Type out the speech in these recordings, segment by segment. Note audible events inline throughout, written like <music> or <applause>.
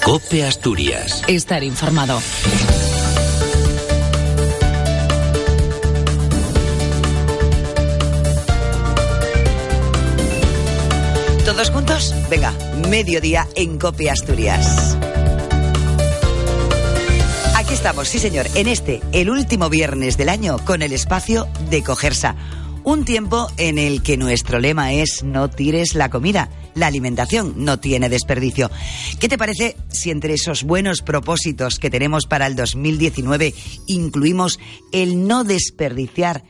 Cope Asturias. Estar informado. ¿Todos juntos? Venga, mediodía en Cope Asturias. Aquí estamos, sí señor, en este, el último viernes del año, con el espacio de Cogersa. Un tiempo en el que nuestro lema es no tires la comida la alimentación no tiene desperdicio. ¿Qué te parece si entre esos buenos propósitos que tenemos para el 2019 incluimos el no desperdiciar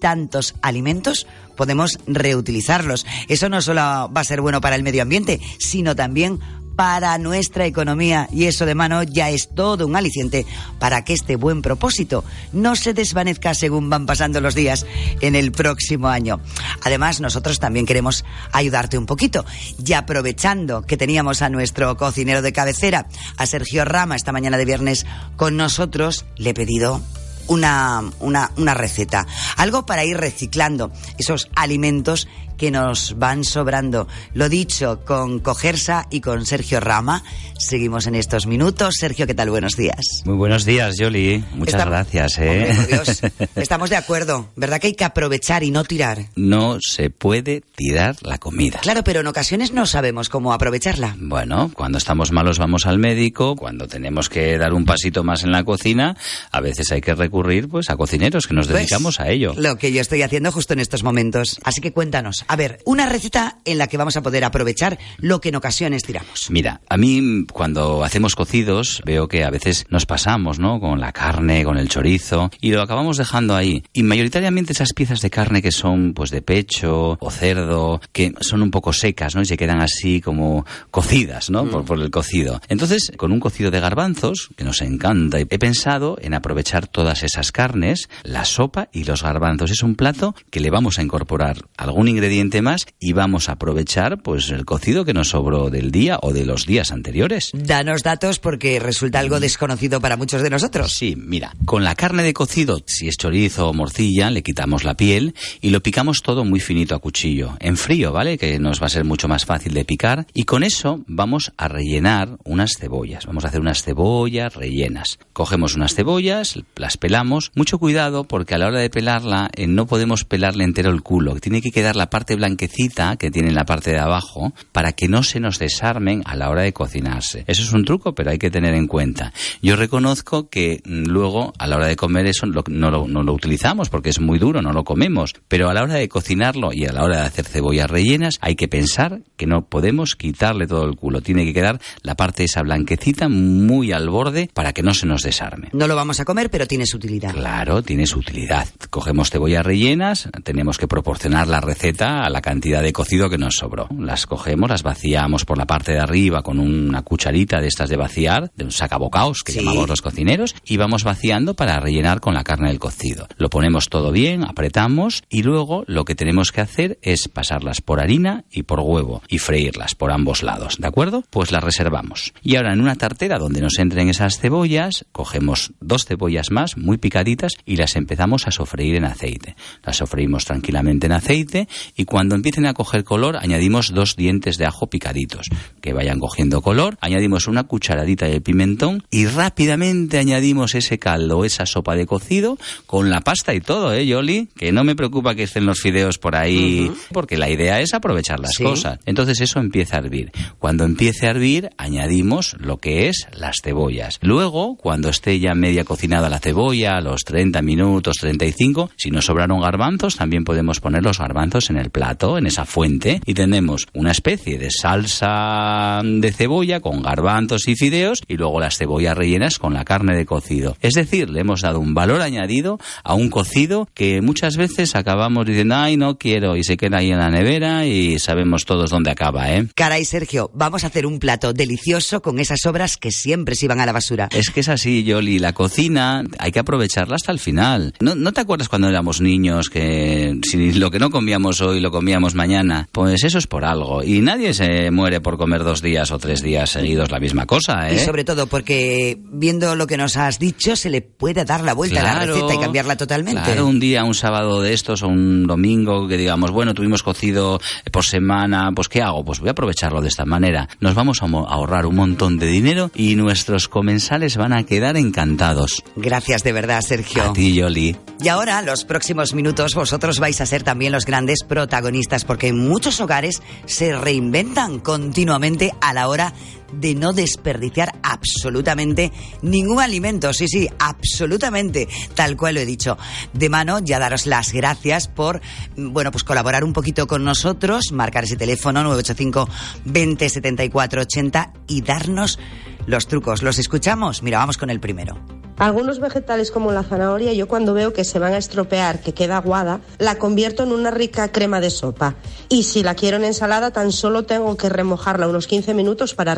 tantos alimentos? Podemos reutilizarlos. Eso no solo va a ser bueno para el medio ambiente, sino también para nuestra economía. Y eso de mano ya es todo un aliciente para que este buen propósito no se desvanezca según van pasando los días en el próximo año. Además, nosotros también queremos ayudarte un poquito. Y aprovechando que teníamos a nuestro cocinero de cabecera, a Sergio Rama, esta mañana de viernes con nosotros, le he pedido una, una, una receta, algo para ir reciclando esos alimentos que nos van sobrando. Lo dicho, con Cogersa y con Sergio Rama. Seguimos en estos minutos. Sergio, ¿qué tal? Buenos días. Muy buenos días, Yoli. Muchas gracias. ¿eh? Dios. <laughs> Estamos de acuerdo. ¿Verdad que hay que aprovechar y no tirar? No se puede tirar la comida. Claro, pero en ocasiones no sabemos cómo aprovecharla. Bueno, cuando estamos malos vamos al médico, cuando tenemos que dar un pasito más en la cocina, a veces hay que recurrir pues a cocineros que nos pues, dedicamos a ello. Lo que yo estoy haciendo justo en estos momentos. Así que cuéntanos, a ver, una receta en la que vamos a poder aprovechar lo que en ocasiones tiramos. Mira, a mí cuando hacemos cocidos veo que a veces nos pasamos, ¿no? Con la carne, con el chorizo y lo acabamos dejando ahí. Y mayoritariamente esas piezas de carne que son pues de pecho o cerdo, que son un poco secas, ¿no? Y se quedan así como cocidas, ¿no? Por, mm. por el cocido. Entonces, con un cocido de garbanzos, que nos encanta, he pensado en aprovechar todas esas carnes, la sopa y los garbanzos. Es un plato que le vamos a incorporar algún ingrediente más y vamos a aprovechar pues el cocido que nos sobró del día o de los días anteriores. Danos datos porque resulta algo desconocido para muchos de nosotros. Sí, mira, con la carne de cocido, si es chorizo o morcilla, le quitamos la piel y lo picamos todo muy finito a cuchillo, en frío, ¿vale? Que nos va a ser mucho más fácil de picar y con eso vamos a rellenar unas cebollas. Vamos a hacer unas cebollas rellenas. Cogemos unas cebollas, las pelamos, mucho cuidado porque a la hora de pelarla eh, no podemos pelarle entero el culo, tiene que quedar la parte blanquecita que tiene en la parte de abajo para que no se nos desarmen a la hora de cocinarse. Eso es un truco, pero hay que tener en cuenta. Yo reconozco que mm, luego a la hora de comer eso no lo, no lo utilizamos porque es muy duro, no lo comemos, pero a la hora de cocinarlo y a la hora de hacer cebollas rellenas hay que pensar que no podemos quitarle todo el culo. Tiene que quedar la parte esa blanquecita muy al borde para que no se nos desarme. No lo vamos a comer, pero tiene su utilidad. Claro, tiene su utilidad. Cogemos cebollas rellenas, tenemos que proporcionar la receta a la cantidad de cocido que nos sobró. Las cogemos, las vaciamos por la parte de arriba con una cucharita de estas de vaciar, de un sacabocaos que llamamos los cocineros, y vamos vaciando para rellenar con la carne del cocido. Lo ponemos todo bien, apretamos y luego lo que tenemos que hacer es pasarlas por harina y por huevo y freírlas por ambos lados, ¿de acuerdo? Pues las reservamos. Y ahora en una tartera donde nos entren esas cebollas, cogemos dos cebollas más muy picaditas y las empezamos a sofreír en aceite. Las sofreímos tranquilamente en aceite y cuando empiecen a coger color añadimos dos dientes de ajo picaditos que vayan cogiendo color, añadimos una cucharadita de pimentón y rápidamente añadimos ese caldo, esa sopa de cocido con la pasta y todo, ¿eh, Yoli? Que no me preocupa que estén los fideos por ahí, porque la idea es aprovechar las cosas. Entonces eso empieza a hervir. Cuando empiece a hervir, añadimos lo que es las cebollas. Luego, cuando esté ya media cocinada la cebolla, los 30 minutos, 35, si nos sobraron garbanzos, también podemos poner los garbanzos en el plato, en esa fuente, y tenemos una especie de salsa de cebolla con garbanzos y fideos y luego las cebollas rellenas con la carne de cocido. Es decir, le hemos dado un valor añadido a un cocido que muchas veces acabamos diciendo, ay, no quiero, y se queda ahí en la nevera y sabemos todos dónde acaba, ¿eh? Caray, Sergio, vamos a hacer un plato delicioso con esas sobras que siempre se iban a la basura. Es que es así, Yoli, la cocina hay que aprovecharla hasta el final. ¿No, ¿No te acuerdas cuando éramos niños que si lo que no comíamos hoy lo comíamos mañana? Pues eso es por algo. Y nadie se muere por comer dos días o tres días seguidos la misma cosa, ¿eh? Y sobre todo porque, viendo lo que nos has dicho, se le puede dar la vuelta a la receta y cambiarla totalmente. Claro, un día, un sábado de estos o un domingo que digamos, bueno, tuvimos cocido por semana, pues ¿qué hago? Pues voy a aprovecharlo de esta manera. Nos vamos a ahorrar un montón de dinero y nuestros comensales van a quedar encantados. Gracias de verdad, Sergio. A ti, Yoli. Y ahora, los próximos minutos, vosotros vais a ser también los grandes protagonistas, porque en muchos hogares se reinventan continuamente a la hora de no desperdiciar absolutamente ningún alimento. Sí, sí, absolutamente, tal cual lo he dicho. De mano, ya daros las gracias por, bueno, pues colaborar un poquito con nosotros, marcar ese teléfono 985 20 74 80 y darnos los trucos. ¿Los escuchamos? Mira, vamos con el primero. Algunos vegetales como la zanahoria, yo cuando veo que se van a estropear, que queda aguada, la convierto en una rica crema de sopa. Y si la quiero en ensalada, tan solo tengo que remojarla unos 15 minutos para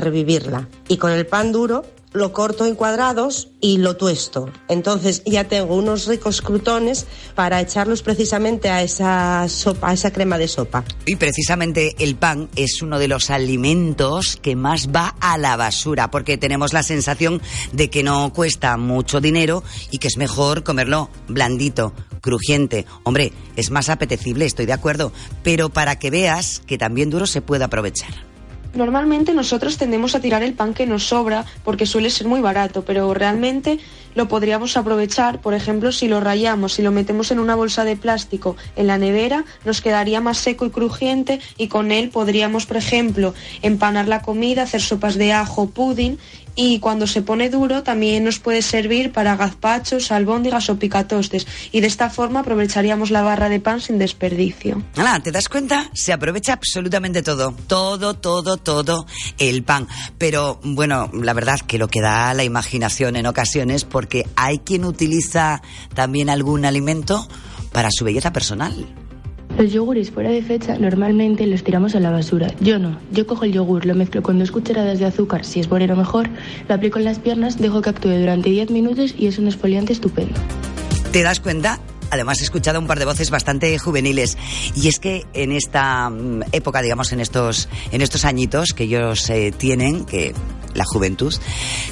Y con el pan duro lo corto en cuadrados y lo tuesto. Entonces ya tengo unos ricos crutones para echarlos precisamente a esa sopa, a esa crema de sopa. Y precisamente el pan es uno de los alimentos que más va a la basura, porque tenemos la sensación de que no cuesta mucho dinero y que es mejor comerlo blandito, crujiente. Hombre, es más apetecible, estoy de acuerdo, pero para que veas que también duro se puede aprovechar. Normalmente nosotros tendemos a tirar el pan que nos sobra porque suele ser muy barato, pero realmente lo podríamos aprovechar, por ejemplo, si lo rayamos, y lo metemos en una bolsa de plástico en la nevera, nos quedaría más seco y crujiente y con él podríamos, por ejemplo, empanar la comida, hacer sopas de ajo, pudding y cuando se pone duro también nos puede servir para gazpachos, albóndigas o picatostes y de esta forma aprovecharíamos la barra de pan sin desperdicio. Ah, ¿te das cuenta? Se aprovecha absolutamente todo, todo, todo, todo el pan. Pero bueno, la verdad que lo que da la imaginación en ocasiones porque hay quien utiliza también algún alimento para su belleza personal. Los yogures fuera de fecha normalmente los tiramos a la basura. Yo no. Yo cojo el yogur, lo mezclo con dos cucharadas de azúcar, si es moreno mejor, lo aplico en las piernas, dejo que actúe durante 10 minutos y es un exfoliante estupendo. ¿Te das cuenta? Además he escuchado un par de voces bastante juveniles. Y es que en esta mm, época, digamos, en estos en estos añitos que ellos eh, tienen, que la juventud,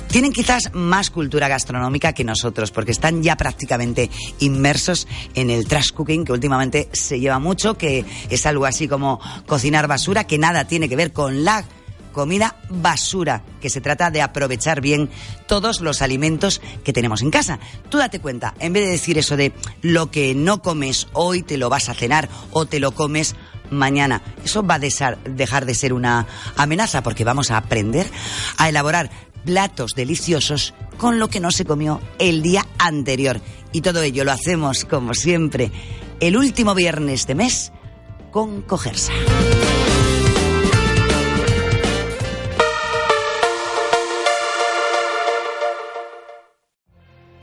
tienen quizás más cultura gastronómica que nosotros, porque están ya prácticamente inmersos en el trash cooking, que últimamente se lleva mucho, que es algo así como cocinar basura, que nada tiene que ver con la comida basura, que se trata de aprovechar bien todos los alimentos que tenemos en casa. Tú date cuenta, en vez de decir eso de lo que no comes hoy te lo vas a cenar o te lo comes mañana. Eso va a dejar de ser una amenaza porque vamos a aprender a elaborar platos deliciosos con lo que no se comió el día anterior. Y todo ello lo hacemos, como siempre, el último viernes de mes con Cogersa.